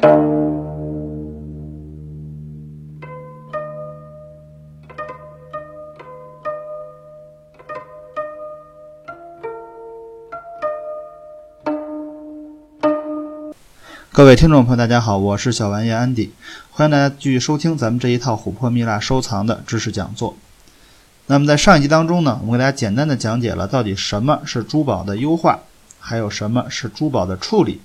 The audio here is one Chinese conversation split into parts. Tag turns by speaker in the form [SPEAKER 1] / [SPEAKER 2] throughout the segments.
[SPEAKER 1] 各位听众朋友，大家好，我是小玩意安迪，欢迎大家继续收听咱们这一套琥珀蜜蜡收藏的知识讲座。那么在上一集当中呢，我们给大家简单的讲解了到底什么是珠宝的优化，还有什么是珠宝的处理，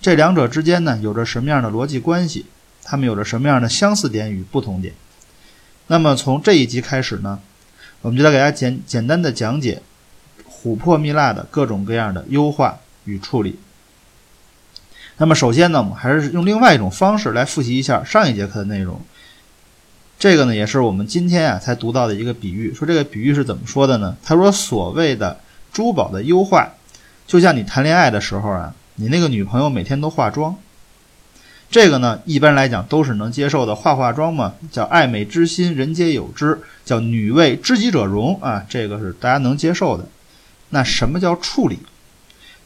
[SPEAKER 1] 这两者之间呢有着什么样的逻辑关系，它们有着什么样的相似点与不同点。那么从这一集开始呢，我们就来给大家简简单的讲解琥珀蜜蜡的各种各样的优化与处理。那么首先呢，我们还是用另外一种方式来复习一下上一节课的内容。这个呢，也是我们今天啊才读到的一个比喻。说这个比喻是怎么说的呢？他说，所谓的珠宝的优化，就像你谈恋爱的时候啊，你那个女朋友每天都化妆。这个呢，一般来讲都是能接受的。化化妆嘛，叫爱美之心，人皆有之，叫女为知己者容啊，这个是大家能接受的。那什么叫处理？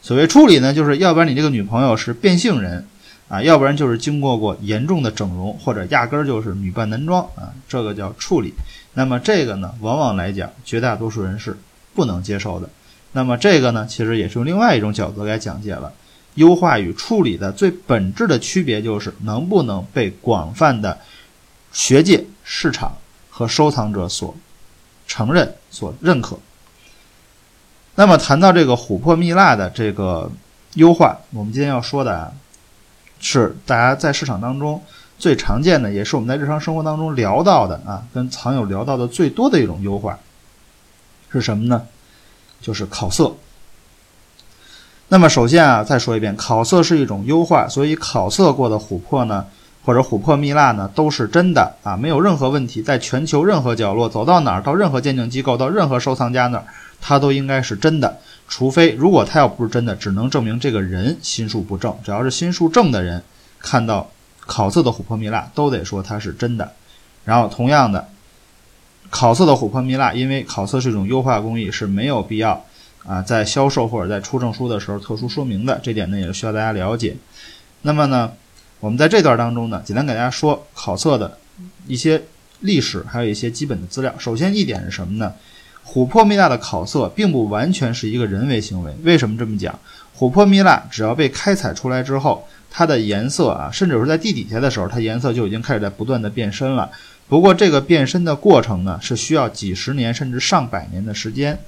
[SPEAKER 1] 所谓处理呢，就是要不然你这个女朋友是变性人，啊，要不然就是经过过严重的整容，或者压根儿就是女扮男装啊，这个叫处理。那么这个呢，往往来讲，绝大多数人是不能接受的。那么这个呢，其实也是用另外一种角度来讲解了，优化与处理的最本质的区别就是能不能被广泛的学界、市场和收藏者所承认、所认可。那么谈到这个琥珀蜜蜡的这个优化，我们今天要说的啊，是大家在市场当中最常见的，也是我们在日常生活当中聊到的啊，跟藏友聊到的最多的一种优化是什么呢？就是烤色。那么首先啊，再说一遍，烤色是一种优化，所以烤色过的琥珀呢，或者琥珀蜜蜡呢，都是真的啊，没有任何问题，在全球任何角落走到哪儿，到任何鉴定机构，到任何收藏家那儿。它都应该是真的，除非如果它要不是真的，只能证明这个人心术不正。只要是心术正的人，看到烤色的琥珀蜜蜡，都得说它是真的。然后同样的，烤色的琥珀蜜蜡，因为烤色是一种优化工艺，是没有必要啊在销售或者在出证书的时候特殊说明的。这点呢，也是需要大家了解。那么呢，我们在这段当中呢，简单给大家说烤色的一些历史，还有一些基本的资料。首先一点是什么呢？琥珀蜜蜡的烤色并不完全是一个人为行为。为什么这么讲？琥珀蜜蜡只要被开采出来之后，它的颜色啊，甚至是在地底下的时候，它颜色就已经开始在不断的变深了。不过这个变深的过程呢，是需要几十年甚至上百年的时间。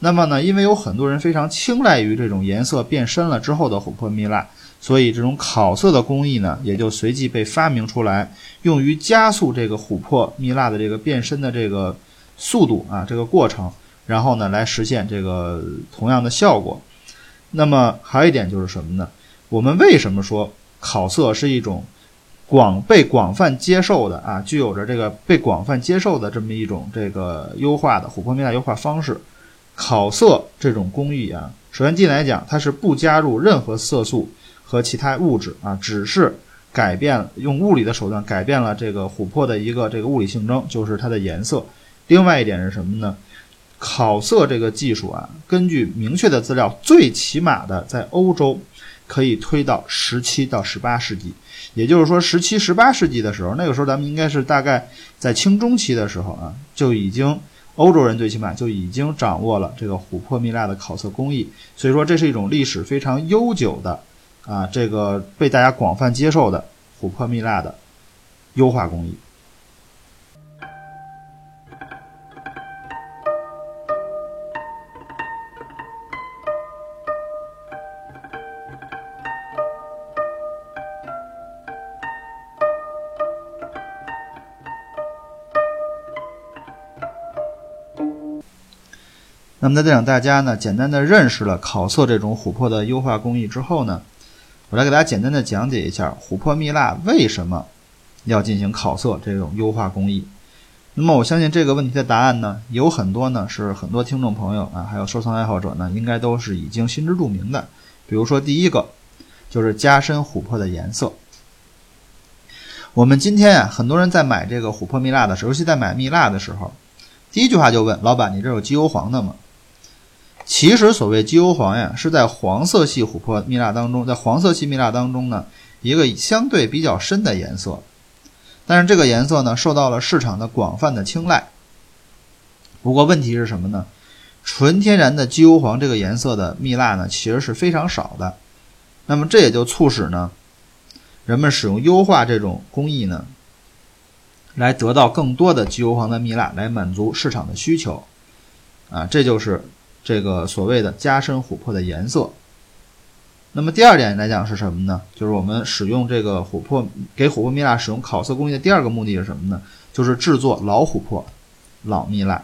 [SPEAKER 1] 那么呢，因为有很多人非常青睐于这种颜色变深了之后的琥珀蜜蜡，所以这种烤色的工艺呢，也就随即被发明出来，用于加速这个琥珀蜜蜡的这个变深的这个。速度啊，这个过程，然后呢，来实现这个同样的效果。那么还有一点就是什么呢？我们为什么说烤色是一种广被广泛接受的啊，具有着这个被广泛接受的这么一种这个优化的琥珀蜜蜡优化方式？烤色这种工艺啊，首先进来讲，它是不加入任何色素和其他物质啊，只是改变用物理的手段改变了这个琥珀的一个这个物理性征，就是它的颜色。另外一点是什么呢？烤色这个技术啊，根据明确的资料，最起码的在欧洲可以推到十七到十八世纪。也就是说，十七、十八世纪的时候，那个时候咱们应该是大概在清中期的时候啊，就已经欧洲人最起码就已经掌握了这个琥珀蜜蜡的烤色工艺。所以说，这是一种历史非常悠久的啊，这个被大家广泛接受的琥珀蜜蜡的优化工艺。那么在这让大家呢简单的认识了烤色这种琥珀的优化工艺之后呢，我来给大家简单的讲解一下琥珀蜜蜡为什么要进行烤色这种优化工艺。那么我相信这个问题的答案呢，有很多呢是很多听众朋友啊，还有收藏爱好者呢，应该都是已经心知肚明的。比如说第一个就是加深琥珀的颜色。我们今天啊，很多人在买这个琥珀蜜蜡的时候，尤其在买蜜蜡的时候，第一句话就问老板：“你这有机油黄的吗？”其实所谓机油黄呀，是在黄色系琥珀蜜蜡当中，在黄色系蜜蜡当中呢，一个相对比较深的颜色，但是这个颜色呢受到了市场的广泛的青睐。不过问题是什么呢？纯天然的机油黄这个颜色的蜜蜡呢，其实是非常少的。那么这也就促使呢，人们使用优化这种工艺呢，来得到更多的机油黄的蜜蜡，来满足市场的需求。啊，这就是这个所谓的加深琥珀的颜色。那么第二点来讲是什么呢？就是我们使用这个琥珀给琥珀蜜蜡使用烤色工艺的第二个目的是什么呢？就是制作老琥珀、老蜜蜡。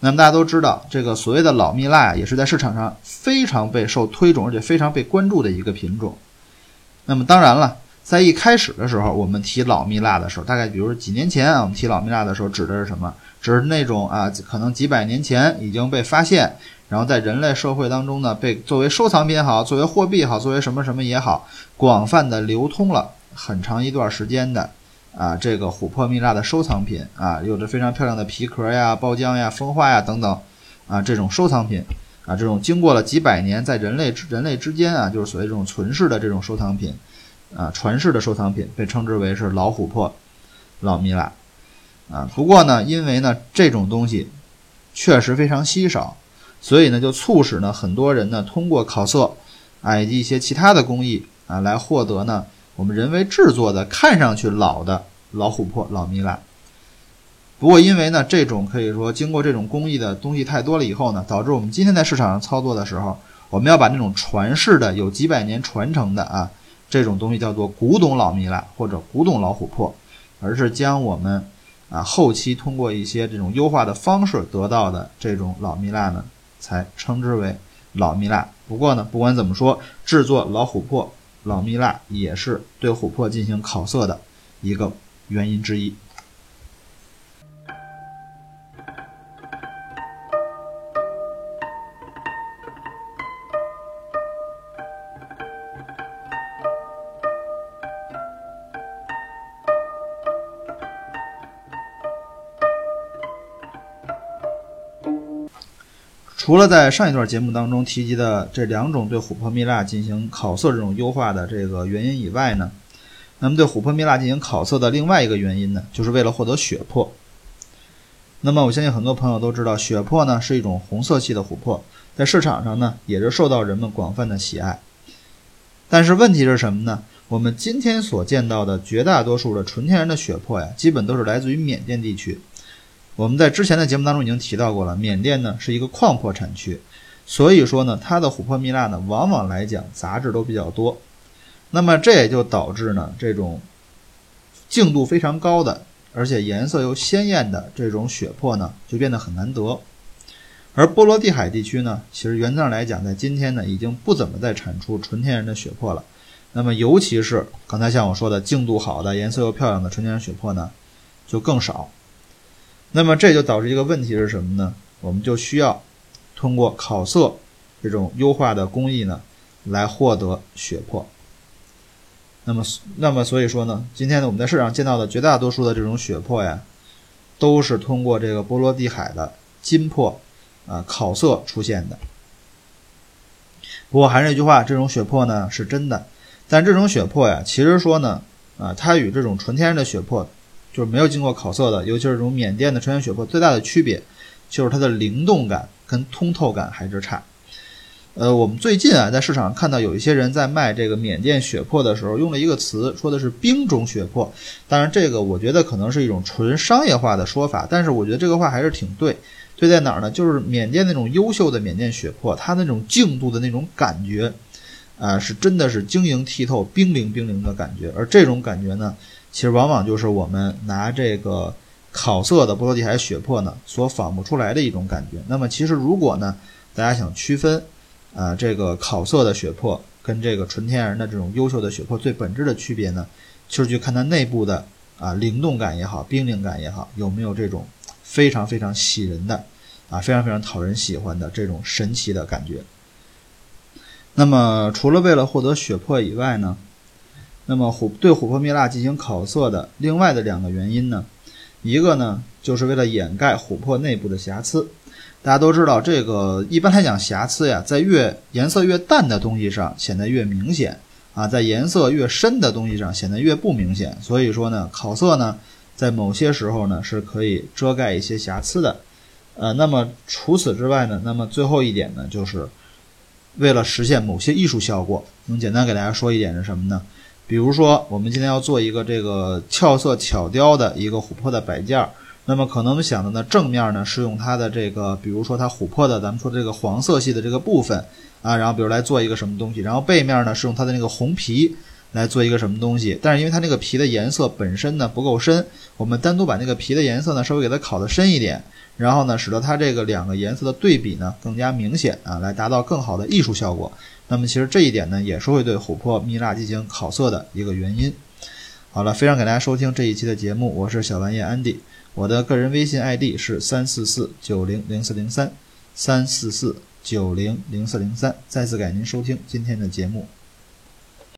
[SPEAKER 1] 那么大家都知道，这个所谓的老蜜蜡呀，也是在市场上非常被受推崇，而且非常被关注的一个品种。那么当然了，在一开始的时候，我们提老蜜蜡的时候，大概比如说几年前啊，我们提老蜜蜡的时候，指的是什么？指那种啊，可能几百年前已经被发现，然后在人类社会当中呢，被作为收藏品好，作为货币好，作为什么什么也好，广泛的流通了很长一段时间的。啊，这个琥珀蜜蜡的收藏品啊，有着非常漂亮的皮壳呀、包浆呀、风化呀等等，啊，这种收藏品啊，这种经过了几百年在人类人类之间啊，就是所谓这种存世的这种收藏品，啊，传世的收藏品，被称之为是老琥珀、老蜜蜡，啊，不过呢，因为呢这种东西确实非常稀少，所以呢就促使呢很多人呢通过烤色啊以及一些其他的工艺啊来获得呢。我们人为制作的看上去老的老琥珀、老蜜蜡，不过因为呢，这种可以说经过这种工艺的东西太多了以后呢，导致我们今天在市场上操作的时候，我们要把那种传世的有几百年传承的啊这种东西叫做古董老蜜蜡或者古董老琥珀，而是将我们啊后期通过一些这种优化的方式得到的这种老蜜蜡呢，才称之为老蜜蜡。不过呢，不管怎么说，制作老琥珀。老蜜蜡也是对琥珀进行烤色的一个原因之一。除了在上一段节目当中提及的这两种对琥珀蜜蜡进行烤色这种优化的这个原因以外呢，那么对琥珀蜜蜡进行烤色的另外一个原因呢，就是为了获得血珀。那么我相信很多朋友都知道，血珀呢是一种红色系的琥珀，在市场上呢也是受到人们广泛的喜爱。但是问题是什么呢？我们今天所见到的绝大多数的纯天然的血珀呀，基本都是来自于缅甸地区。我们在之前的节目当中已经提到过了，缅甸呢是一个矿珀产区，所以说呢，它的琥珀蜜蜡呢，往往来讲杂质都比较多。那么这也就导致呢，这种净度非常高的，而且颜色又鲜艳的这种血珀呢，就变得很难得。而波罗的海地区呢，其实原则上来讲，在今天呢，已经不怎么再产出纯天然的血珀了。那么尤其是刚才像我说的净度好的、颜色又漂亮的纯天然血珀呢，就更少。那么这就导致一个问题是什么呢？我们就需要通过烤色这种优化的工艺呢，来获得血珀。那么，那么所以说呢，今天呢我们在市场见到的绝大多数的这种血珀呀，都是通过这个波罗的海的金珀啊烤色出现的。不过还是那句话，这种血珀呢是真的，但这种血珀呀，其实说呢啊，它与这种纯天然的血珀。就是没有经过烤色的，尤其是这种缅甸的纯天然血珀，最大的区别就是它的灵动感跟通透感还是差。呃，我们最近啊，在市场上看到有一些人在卖这个缅甸血珀的时候，用了一个词，说的是冰种血珀。当然，这个我觉得可能是一种纯商业化的说法，但是我觉得这个话还是挺对。对在哪儿呢？就是缅甸那种优秀的缅甸血珀，它那种净度的那种感觉，啊，是真的是晶莹剔透、冰灵冰灵的感觉。而这种感觉呢？其实往往就是我们拿这个烤色的波罗的海血珀呢所仿不出来的一种感觉。那么其实如果呢大家想区分啊这个烤色的血珀跟这个纯天然的这种优秀的血珀最本质的区别呢，就是去看它内部的啊灵动感也好，冰灵感也好，有没有这种非常非常喜人的啊非常非常讨人喜欢的这种神奇的感觉。那么除了为了获得血珀以外呢？那么琥对琥珀蜜蜡进行烤色的另外的两个原因呢，一个呢就是为了掩盖琥珀内部的瑕疵。大家都知道，这个一般来讲瑕疵呀，在越颜色越淡的东西上显得越明显啊，在颜色越深的东西上显得越不明显。所以说呢，烤色呢，在某些时候呢是可以遮盖一些瑕疵的。呃，那么除此之外呢，那么最后一点呢，就是为了实现某些艺术效果，能简单给大家说一点是什么呢？比如说，我们今天要做一个这个俏色巧雕的一个琥珀的摆件儿，那么可能想的呢，正面呢是用它的这个，比如说它琥珀的，咱们说这个黄色系的这个部分啊，然后比如来做一个什么东西，然后背面呢是用它的那个红皮来做一个什么东西，但是因为它那个皮的颜色本身呢不够深，我们单独把那个皮的颜色呢稍微给它烤得深一点。然后呢，使得它这个两个颜色的对比呢更加明显啊，来达到更好的艺术效果。那么其实这一点呢，也是会对琥珀蜜蜡进行烤色的一个原因。好了，非常感谢大家收听这一期的节目，我是小玩意安迪，我的个人微信 ID 是三四四九零零四零三三四四九零零四零三。再次感谢您收听今天的节目。